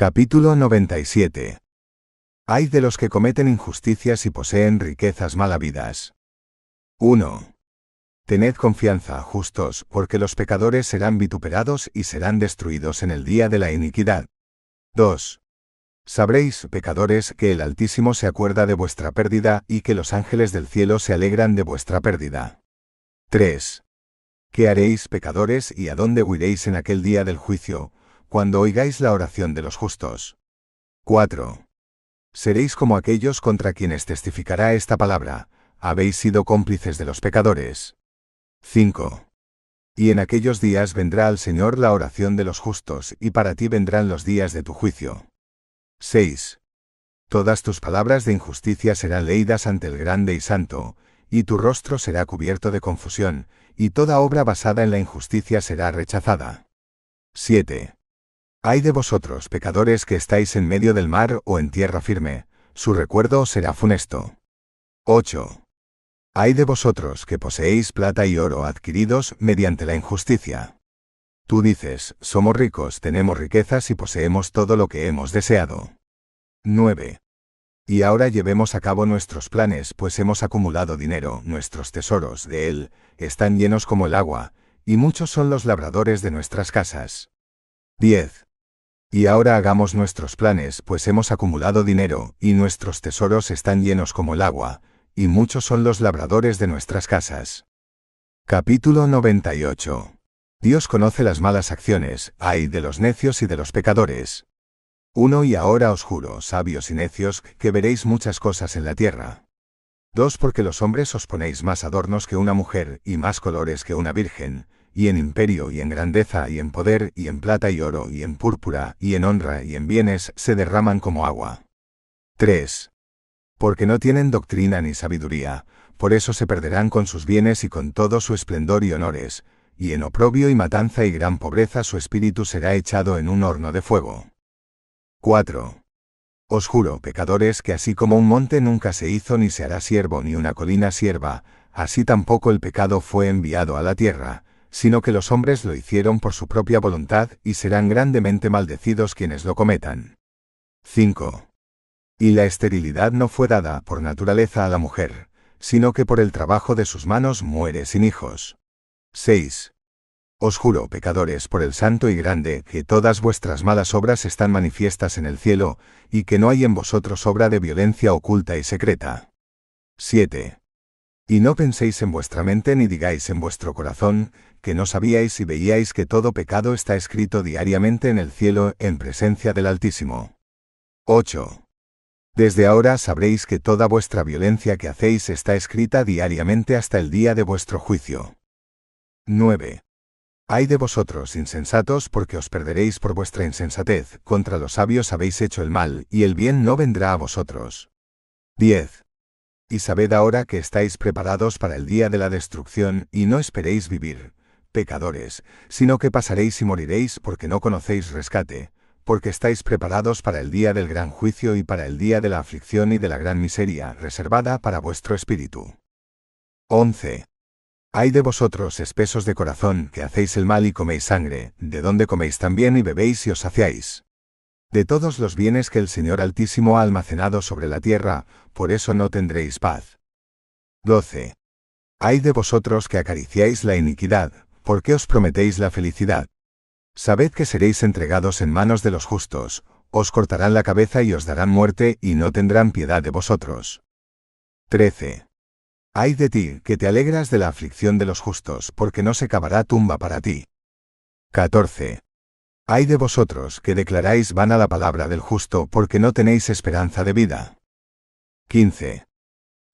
Capítulo 97. Hay de los que cometen injusticias y poseen riquezas malavidas. 1. Tened confianza, justos, porque los pecadores serán vituperados y serán destruidos en el día de la iniquidad. 2. Sabréis, pecadores, que el Altísimo se acuerda de vuestra pérdida y que los ángeles del cielo se alegran de vuestra pérdida. 3. ¿Qué haréis, pecadores, y a dónde huiréis en aquel día del juicio, cuando oigáis la oración de los justos? 4. Seréis como aquellos contra quienes testificará esta palabra, habéis sido cómplices de los pecadores. 5. Y en aquellos días vendrá al Señor la oración de los justos, y para ti vendrán los días de tu juicio. 6. Todas tus palabras de injusticia serán leídas ante el grande y santo, y tu rostro será cubierto de confusión, y toda obra basada en la injusticia será rechazada. 7. Hay de vosotros, pecadores que estáis en medio del mar o en tierra firme, su recuerdo será funesto. 8. Hay de vosotros que poseéis plata y oro adquiridos mediante la injusticia. Tú dices, somos ricos, tenemos riquezas y poseemos todo lo que hemos deseado. 9. Y ahora llevemos a cabo nuestros planes, pues hemos acumulado dinero, nuestros tesoros de él están llenos como el agua, y muchos son los labradores de nuestras casas. 10. Y ahora hagamos nuestros planes, pues hemos acumulado dinero, y nuestros tesoros están llenos como el agua, y muchos son los labradores de nuestras casas. Capítulo 98. Dios conoce las malas acciones, ay de los necios y de los pecadores. Uno y ahora os juro, sabios y necios, que veréis muchas cosas en la tierra. Dos porque los hombres os ponéis más adornos que una mujer, y más colores que una virgen, y en imperio y en grandeza y en poder y en plata y oro y en púrpura y en honra y en bienes se derraman como agua. 3 porque no tienen doctrina ni sabiduría, por eso se perderán con sus bienes y con todo su esplendor y honores, y en oprobio y matanza y gran pobreza su espíritu será echado en un horno de fuego. 4. Os juro, pecadores, que así como un monte nunca se hizo ni se hará siervo ni una colina sierva, así tampoco el pecado fue enviado a la tierra, sino que los hombres lo hicieron por su propia voluntad y serán grandemente maldecidos quienes lo cometan. 5. Y la esterilidad no fue dada por naturaleza a la mujer, sino que por el trabajo de sus manos muere sin hijos. 6. Os juro, pecadores, por el santo y grande, que todas vuestras malas obras están manifiestas en el cielo, y que no hay en vosotros obra de violencia oculta y secreta. 7. Y no penséis en vuestra mente ni digáis en vuestro corazón, que no sabíais y veíais que todo pecado está escrito diariamente en el cielo en presencia del Altísimo. 8. Desde ahora sabréis que toda vuestra violencia que hacéis está escrita diariamente hasta el día de vuestro juicio. 9. Hay de vosotros insensatos porque os perderéis por vuestra insensatez, contra los sabios habéis hecho el mal, y el bien no vendrá a vosotros. 10. Y sabed ahora que estáis preparados para el día de la destrucción, y no esperéis vivir, pecadores, sino que pasaréis y moriréis porque no conocéis rescate, porque estáis preparados para el día del gran juicio y para el día de la aflicción y de la gran miseria, reservada para vuestro espíritu. 11. Hay de vosotros espesos de corazón, que hacéis el mal y coméis sangre, de donde coméis también y bebéis y os saciáis. De todos los bienes que el Señor Altísimo ha almacenado sobre la tierra, por eso no tendréis paz. 12. Hay de vosotros que acariciáis la iniquidad, ¿por qué os prometéis la felicidad? Sabed que seréis entregados en manos de los justos, os cortarán la cabeza y os darán muerte y no tendrán piedad de vosotros. 13. Ay de ti, que te alegras de la aflicción de los justos, porque no se cavará tumba para ti. 14. Ay de vosotros, que declaráis vana la palabra del justo, porque no tenéis esperanza de vida. 15.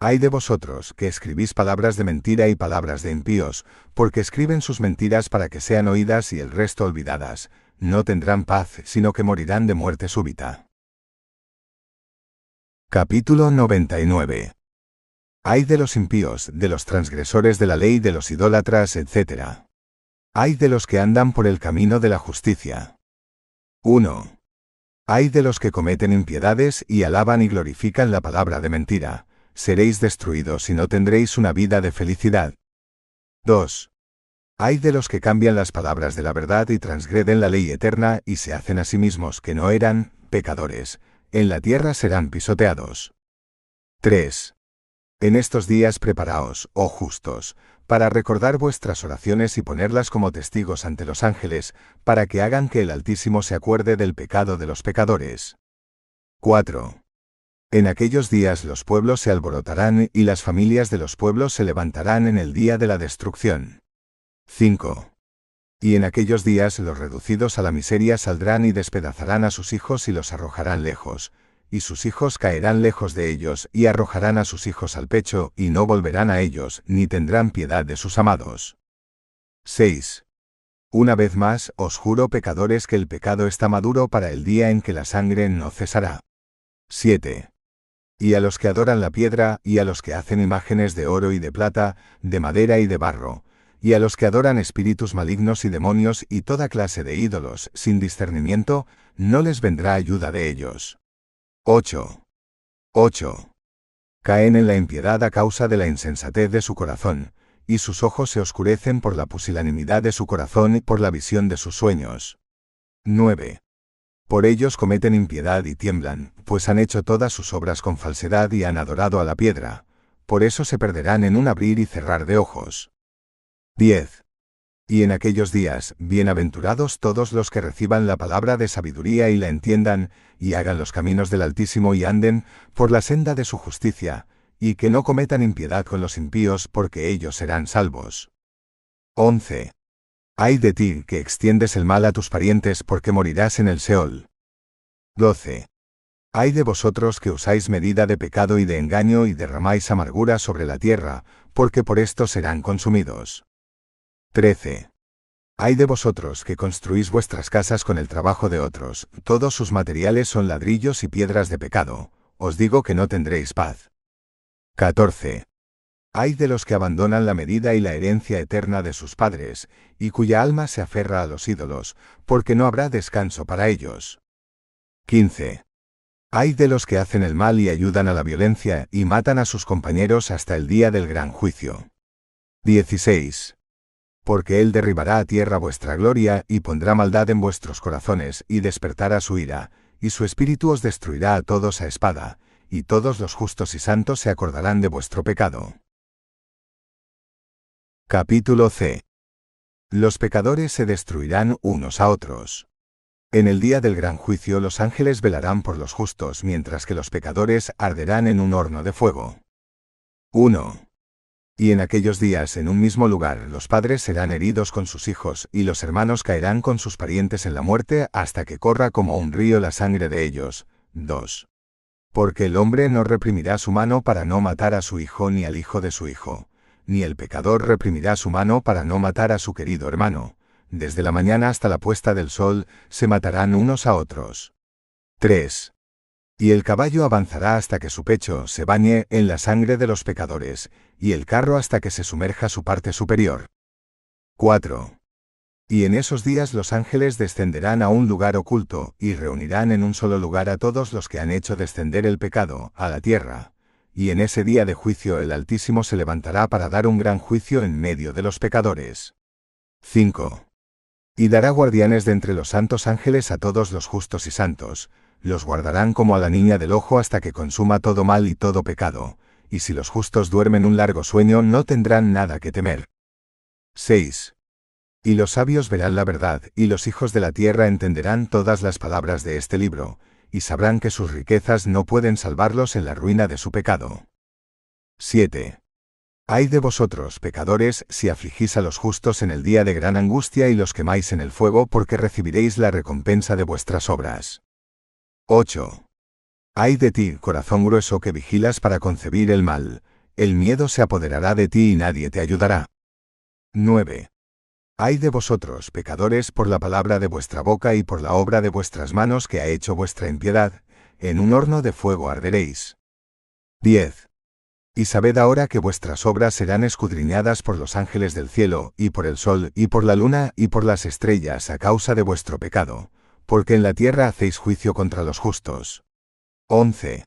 Ay de vosotros, que escribís palabras de mentira y palabras de impíos, porque escriben sus mentiras para que sean oídas y el resto olvidadas, no tendrán paz, sino que morirán de muerte súbita. Capítulo 99 Ay de los impíos, de los transgresores de la ley, de los idólatras, etc. Ay de los que andan por el camino de la justicia. 1. Ay de los que cometen impiedades y alaban y glorifican la palabra de mentira seréis destruidos y no tendréis una vida de felicidad. 2. Hay de los que cambian las palabras de la verdad y transgreden la ley eterna y se hacen a sí mismos que no eran, pecadores, en la tierra serán pisoteados. 3. En estos días preparaos, oh justos, para recordar vuestras oraciones y ponerlas como testigos ante los ángeles, para que hagan que el Altísimo se acuerde del pecado de los pecadores. 4. En aquellos días los pueblos se alborotarán y las familias de los pueblos se levantarán en el día de la destrucción. 5. Y en aquellos días los reducidos a la miseria saldrán y despedazarán a sus hijos y los arrojarán lejos, y sus hijos caerán lejos de ellos y arrojarán a sus hijos al pecho y no volverán a ellos, ni tendrán piedad de sus amados. 6. Una vez más, os juro pecadores que el pecado está maduro para el día en que la sangre no cesará. 7. Y a los que adoran la piedra, y a los que hacen imágenes de oro y de plata, de madera y de barro, y a los que adoran espíritus malignos y demonios y toda clase de ídolos, sin discernimiento, no les vendrá ayuda de ellos. 8. 8. Caen en la impiedad a causa de la insensatez de su corazón, y sus ojos se oscurecen por la pusilanimidad de su corazón y por la visión de sus sueños. 9. Por ellos cometen impiedad y tiemblan, pues han hecho todas sus obras con falsedad y han adorado a la piedra, por eso se perderán en un abrir y cerrar de ojos. 10. Y en aquellos días, bienaventurados todos los que reciban la palabra de sabiduría y la entiendan, y hagan los caminos del Altísimo y anden por la senda de su justicia, y que no cometan impiedad con los impíos, porque ellos serán salvos. 11. Ay de ti que extiendes el mal a tus parientes, porque morirás en el Seol. 12. Ay de vosotros que usáis medida de pecado y de engaño y derramáis amargura sobre la tierra, porque por esto serán consumidos. 13. Hay de vosotros que construís vuestras casas con el trabajo de otros, todos sus materiales son ladrillos y piedras de pecado, os digo que no tendréis paz. 14. Hay de los que abandonan la medida y la herencia eterna de sus padres, y cuya alma se aferra a los ídolos, porque no habrá descanso para ellos. 15. Hay de los que hacen el mal y ayudan a la violencia, y matan a sus compañeros hasta el día del gran juicio. 16 porque él derribará a tierra vuestra gloria y pondrá maldad en vuestros corazones y despertará su ira, y su espíritu os destruirá a todos a espada, y todos los justos y santos se acordarán de vuestro pecado. Capítulo C. Los pecadores se destruirán unos a otros. En el día del gran juicio los ángeles velarán por los justos mientras que los pecadores arderán en un horno de fuego. 1. Y en aquellos días en un mismo lugar los padres serán heridos con sus hijos, y los hermanos caerán con sus parientes en la muerte hasta que corra como un río la sangre de ellos. 2. Porque el hombre no reprimirá su mano para no matar a su hijo ni al hijo de su hijo, ni el pecador reprimirá su mano para no matar a su querido hermano. Desde la mañana hasta la puesta del sol se matarán unos a otros. 3. Y el caballo avanzará hasta que su pecho se bañe en la sangre de los pecadores, y el carro hasta que se sumerja su parte superior. 4. Y en esos días los ángeles descenderán a un lugar oculto, y reunirán en un solo lugar a todos los que han hecho descender el pecado, a la tierra. Y en ese día de juicio el Altísimo se levantará para dar un gran juicio en medio de los pecadores. 5. Y dará guardianes de entre los santos ángeles a todos los justos y santos, los guardarán como a la niña del ojo hasta que consuma todo mal y todo pecado, y si los justos duermen un largo sueño no tendrán nada que temer. 6. Y los sabios verán la verdad, y los hijos de la tierra entenderán todas las palabras de este libro, y sabrán que sus riquezas no pueden salvarlos en la ruina de su pecado. 7. Ay de vosotros, pecadores, si afligís a los justos en el día de gran angustia y los quemáis en el fuego porque recibiréis la recompensa de vuestras obras. 8. Ay de ti, corazón grueso que vigilas para concebir el mal, el miedo se apoderará de ti y nadie te ayudará. 9. Ay de vosotros, pecadores, por la palabra de vuestra boca y por la obra de vuestras manos que ha hecho vuestra impiedad, en un horno de fuego arderéis. 10. Y sabed ahora que vuestras obras serán escudriñadas por los ángeles del cielo, y por el sol, y por la luna, y por las estrellas a causa de vuestro pecado porque en la tierra hacéis juicio contra los justos. 11.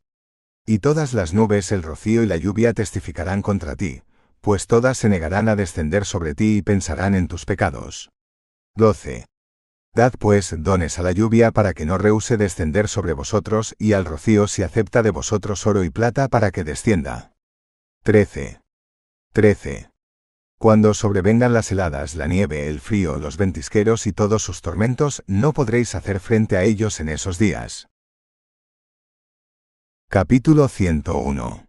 Y todas las nubes, el rocío y la lluvia testificarán contra ti, pues todas se negarán a descender sobre ti y pensarán en tus pecados. 12. Dad pues dones a la lluvia para que no rehúse descender sobre vosotros, y al rocío si acepta de vosotros oro y plata para que descienda. 13. 13. Cuando sobrevengan las heladas, la nieve, el frío, los ventisqueros y todos sus tormentos, no podréis hacer frente a ellos en esos días. Capítulo 101.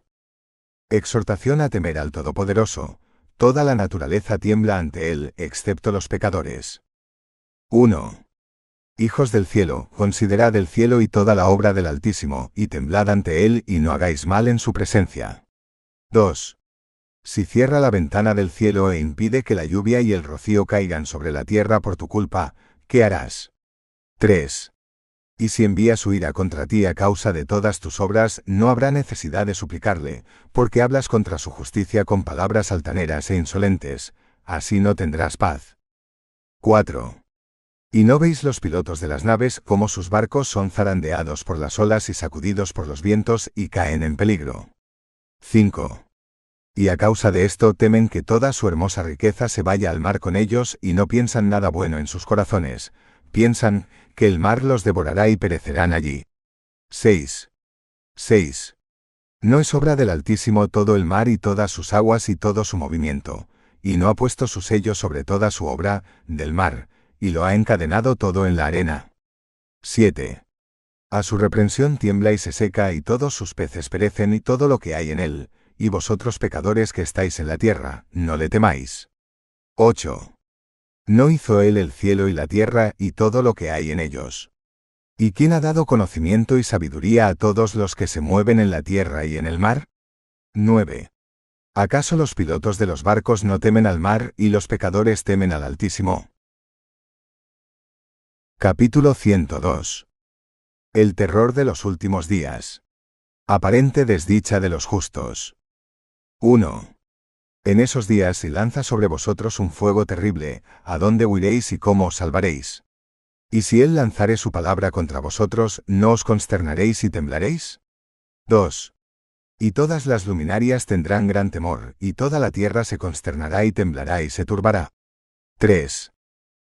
Exhortación a temer al Todopoderoso. Toda la naturaleza tiembla ante Él, excepto los pecadores. 1. Hijos del cielo, considerad el cielo y toda la obra del Altísimo, y temblad ante Él y no hagáis mal en su presencia. 2. Si cierra la ventana del cielo e impide que la lluvia y el rocío caigan sobre la tierra por tu culpa, ¿qué harás? 3. Y si envía su ira contra ti a causa de todas tus obras, no habrá necesidad de suplicarle, porque hablas contra su justicia con palabras altaneras e insolentes, así no tendrás paz. 4. ¿Y no veis los pilotos de las naves cómo sus barcos son zarandeados por las olas y sacudidos por los vientos y caen en peligro? 5. Y a causa de esto temen que toda su hermosa riqueza se vaya al mar con ellos y no piensan nada bueno en sus corazones, piensan que el mar los devorará y perecerán allí. 6. 6. No es obra del Altísimo todo el mar y todas sus aguas y todo su movimiento, y no ha puesto su sello sobre toda su obra, del mar, y lo ha encadenado todo en la arena. 7. A su reprensión tiembla y se seca y todos sus peces perecen y todo lo que hay en él, y vosotros pecadores que estáis en la tierra, no le temáis. 8. ¿No hizo él el cielo y la tierra y todo lo que hay en ellos? ¿Y quién ha dado conocimiento y sabiduría a todos los que se mueven en la tierra y en el mar? 9. ¿Acaso los pilotos de los barcos no temen al mar y los pecadores temen al Altísimo? Capítulo 102. El terror de los últimos días. Aparente desdicha de los justos. 1. En esos días se lanza sobre vosotros un fuego terrible, ¿a dónde huiréis y cómo os salvaréis? Y si él lanzare su palabra contra vosotros, ¿no os consternaréis y temblaréis? 2. Y todas las luminarias tendrán gran temor, y toda la tierra se consternará y temblará y se turbará. 3.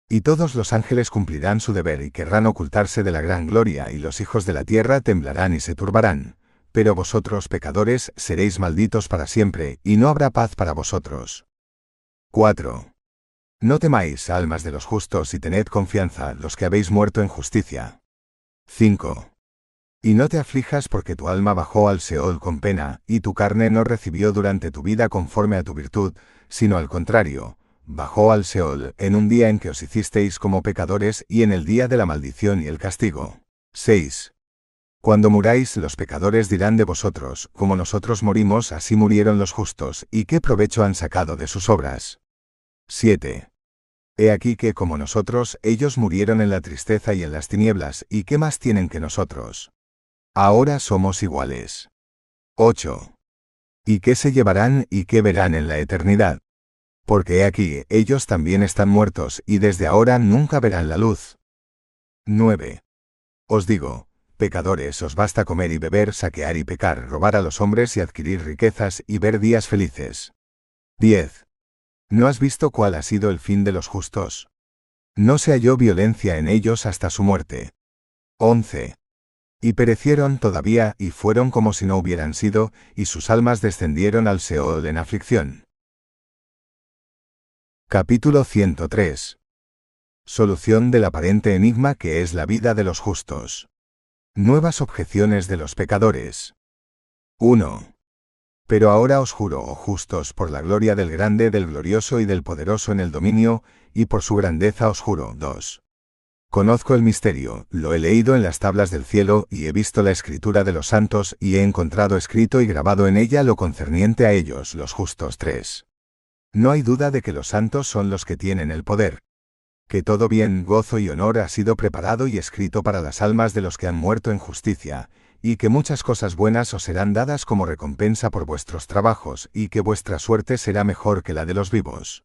Y todos los ángeles cumplirán su deber y querrán ocultarse de la gran gloria, y los hijos de la tierra temblarán y se turbarán. Pero vosotros, pecadores, seréis malditos para siempre, y no habrá paz para vosotros. 4. No temáis, almas de los justos, y tened confianza, los que habéis muerto en justicia. 5. Y no te aflijas porque tu alma bajó al Seol con pena, y tu carne no recibió durante tu vida conforme a tu virtud, sino al contrario, bajó al Seol, en un día en que os hicisteis como pecadores y en el día de la maldición y el castigo. 6. Cuando muráis, los pecadores dirán de vosotros, como nosotros morimos, así murieron los justos, y qué provecho han sacado de sus obras. 7. He aquí que, como nosotros, ellos murieron en la tristeza y en las tinieblas, y qué más tienen que nosotros. Ahora somos iguales. 8. ¿Y qué se llevarán y qué verán en la eternidad? porque he aquí, ellos también están muertos, y desde ahora nunca verán la luz. 9. Os digo, pecadores, os basta comer y beber, saquear y pecar, robar a los hombres y adquirir riquezas y ver días felices. 10. ¿No has visto cuál ha sido el fin de los justos? No se halló violencia en ellos hasta su muerte. 11. Y perecieron todavía, y fueron como si no hubieran sido, y sus almas descendieron al Seol en aflicción. Capítulo 103. Solución del aparente enigma que es la vida de los justos. Nuevas objeciones de los pecadores. 1. Pero ahora os juro, oh justos, por la gloria del grande, del glorioso y del poderoso en el dominio, y por su grandeza os juro. 2. Conozco el misterio, lo he leído en las tablas del cielo, y he visto la escritura de los santos, y he encontrado escrito y grabado en ella lo concerniente a ellos, los justos. 3. No hay duda de que los santos son los que tienen el poder. Que todo bien, gozo y honor ha sido preparado y escrito para las almas de los que han muerto en justicia, y que muchas cosas buenas os serán dadas como recompensa por vuestros trabajos, y que vuestra suerte será mejor que la de los vivos.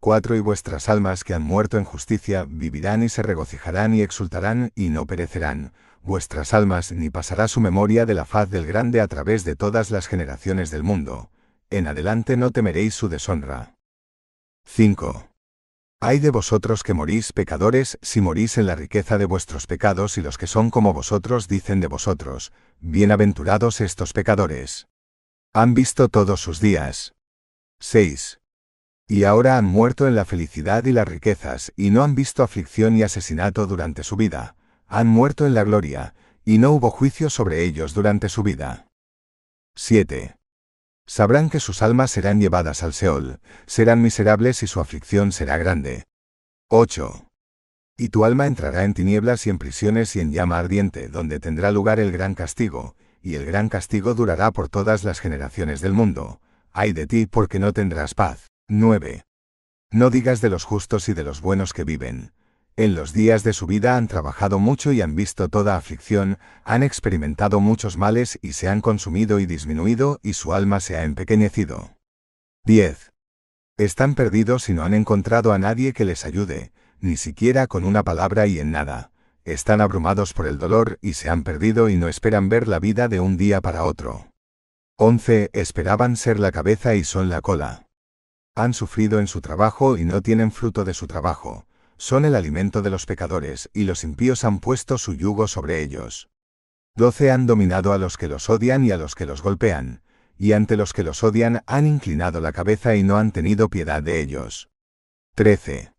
Cuatro y vuestras almas que han muerto en justicia vivirán y se regocijarán y exultarán y no perecerán, vuestras almas ni pasará su memoria de la faz del grande a través de todas las generaciones del mundo en adelante no temeréis su deshonra. 5. Hay de vosotros que morís pecadores si morís en la riqueza de vuestros pecados y los que son como vosotros dicen de vosotros, bienaventurados estos pecadores. Han visto todos sus días. 6. Y ahora han muerto en la felicidad y las riquezas, y no han visto aflicción y asesinato durante su vida. Han muerto en la gloria, y no hubo juicio sobre ellos durante su vida. 7. Sabrán que sus almas serán llevadas al Seol, serán miserables y su aflicción será grande. 8. Y tu alma entrará en tinieblas y en prisiones y en llama ardiente, donde tendrá lugar el gran castigo, y el gran castigo durará por todas las generaciones del mundo. Ay de ti porque no tendrás paz. 9. No digas de los justos y de los buenos que viven, en los días de su vida han trabajado mucho y han visto toda aflicción, han experimentado muchos males y se han consumido y disminuido y su alma se ha empequeñecido. 10. Están perdidos y no han encontrado a nadie que les ayude, ni siquiera con una palabra y en nada. Están abrumados por el dolor y se han perdido y no esperan ver la vida de un día para otro. 11. Esperaban ser la cabeza y son la cola. Han sufrido en su trabajo y no tienen fruto de su trabajo son el alimento de los pecadores, y los impíos han puesto su yugo sobre ellos. Doce han dominado a los que los odian y a los que los golpean, y ante los que los odian han inclinado la cabeza y no han tenido piedad de ellos. 13.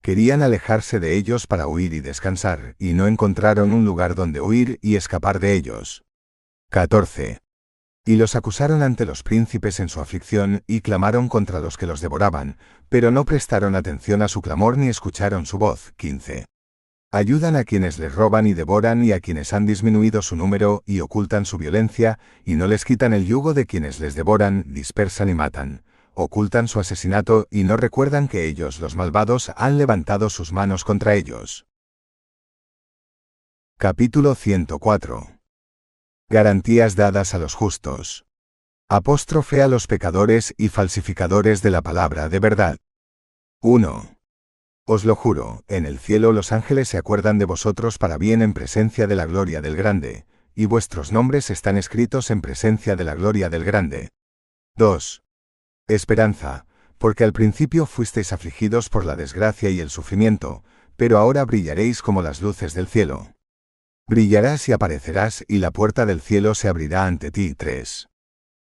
Querían alejarse de ellos para huir y descansar, y no encontraron un lugar donde huir y escapar de ellos. 14. Y los acusaron ante los príncipes en su aflicción, y clamaron contra los que los devoraban, pero no prestaron atención a su clamor ni escucharon su voz. 15. Ayudan a quienes les roban y devoran y a quienes han disminuido su número y ocultan su violencia, y no les quitan el yugo de quienes les devoran, dispersan y matan. Ocultan su asesinato y no recuerdan que ellos, los malvados, han levantado sus manos contra ellos. Capítulo 104 Garantías dadas a los justos. Apóstrofe a los pecadores y falsificadores de la palabra de verdad. 1. Os lo juro, en el cielo los ángeles se acuerdan de vosotros para bien en presencia de la gloria del grande, y vuestros nombres están escritos en presencia de la gloria del grande. 2. Esperanza, porque al principio fuisteis afligidos por la desgracia y el sufrimiento, pero ahora brillaréis como las luces del cielo. Brillarás y aparecerás y la puerta del cielo se abrirá ante ti. 3.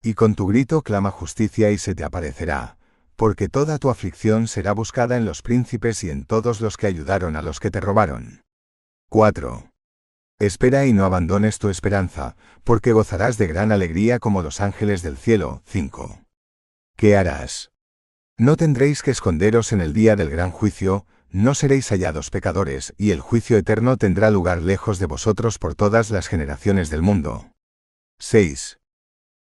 Y con tu grito clama justicia y se te aparecerá, porque toda tu aflicción será buscada en los príncipes y en todos los que ayudaron a los que te robaron. 4. Espera y no abandones tu esperanza, porque gozarás de gran alegría como los ángeles del cielo. 5. ¿Qué harás? No tendréis que esconderos en el día del gran juicio, no seréis hallados pecadores, y el juicio eterno tendrá lugar lejos de vosotros por todas las generaciones del mundo. 6.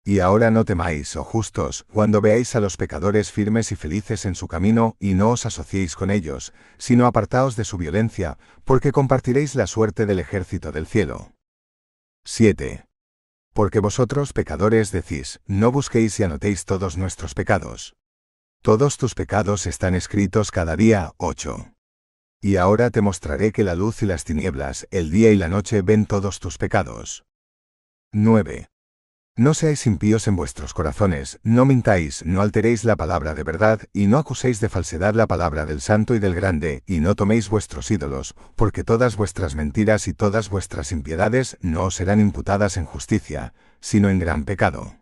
Y ahora no temáis, oh justos, cuando veáis a los pecadores firmes y felices en su camino, y no os asociéis con ellos, sino apartaos de su violencia, porque compartiréis la suerte del ejército del cielo. 7. Porque vosotros, pecadores, decís, no busquéis y anotéis todos nuestros pecados. Todos tus pecados están escritos cada día. 8. Y ahora te mostraré que la luz y las tinieblas, el día y la noche ven todos tus pecados. 9. No seáis impíos en vuestros corazones, no mintáis, no alteréis la palabra de verdad, y no acuséis de falsedad la palabra del santo y del grande, y no toméis vuestros ídolos, porque todas vuestras mentiras y todas vuestras impiedades no os serán imputadas en justicia, sino en gran pecado.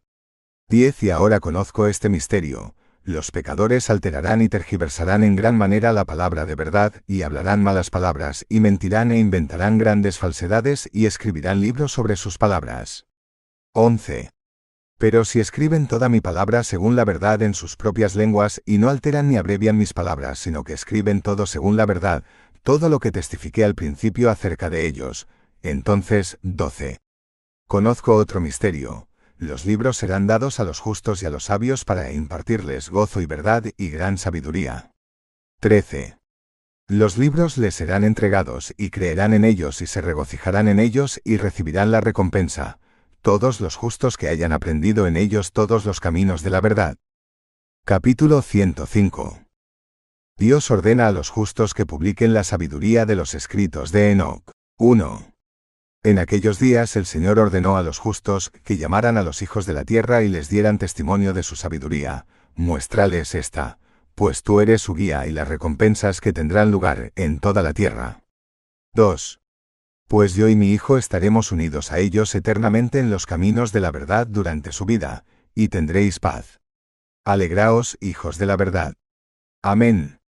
10. Y ahora conozco este misterio, los pecadores alterarán y tergiversarán en gran manera la palabra de verdad, y hablarán malas palabras, y mentirán e inventarán grandes falsedades, y escribirán libros sobre sus palabras. 11. Pero si escriben toda mi palabra según la verdad en sus propias lenguas, y no alteran ni abrevian mis palabras, sino que escriben todo según la verdad, todo lo que testifiqué al principio acerca de ellos, entonces, 12. Conozco otro misterio, los libros serán dados a los justos y a los sabios para impartirles gozo y verdad y gran sabiduría. 13. Los libros les serán entregados y creerán en ellos y se regocijarán en ellos y recibirán la recompensa, todos los justos que hayan aprendido en ellos todos los caminos de la verdad. Capítulo 105. Dios ordena a los justos que publiquen la sabiduría de los escritos de Enoch. 1. En aquellos días el Señor ordenó a los justos que llamaran a los hijos de la tierra y les dieran testimonio de su sabiduría. Muéstrales esta, pues tú eres su guía y las recompensas que tendrán lugar en toda la tierra. 2. Pues yo y mi Hijo estaremos unidos a ellos eternamente en los caminos de la verdad durante su vida, y tendréis paz. Alegraos, hijos de la verdad. Amén.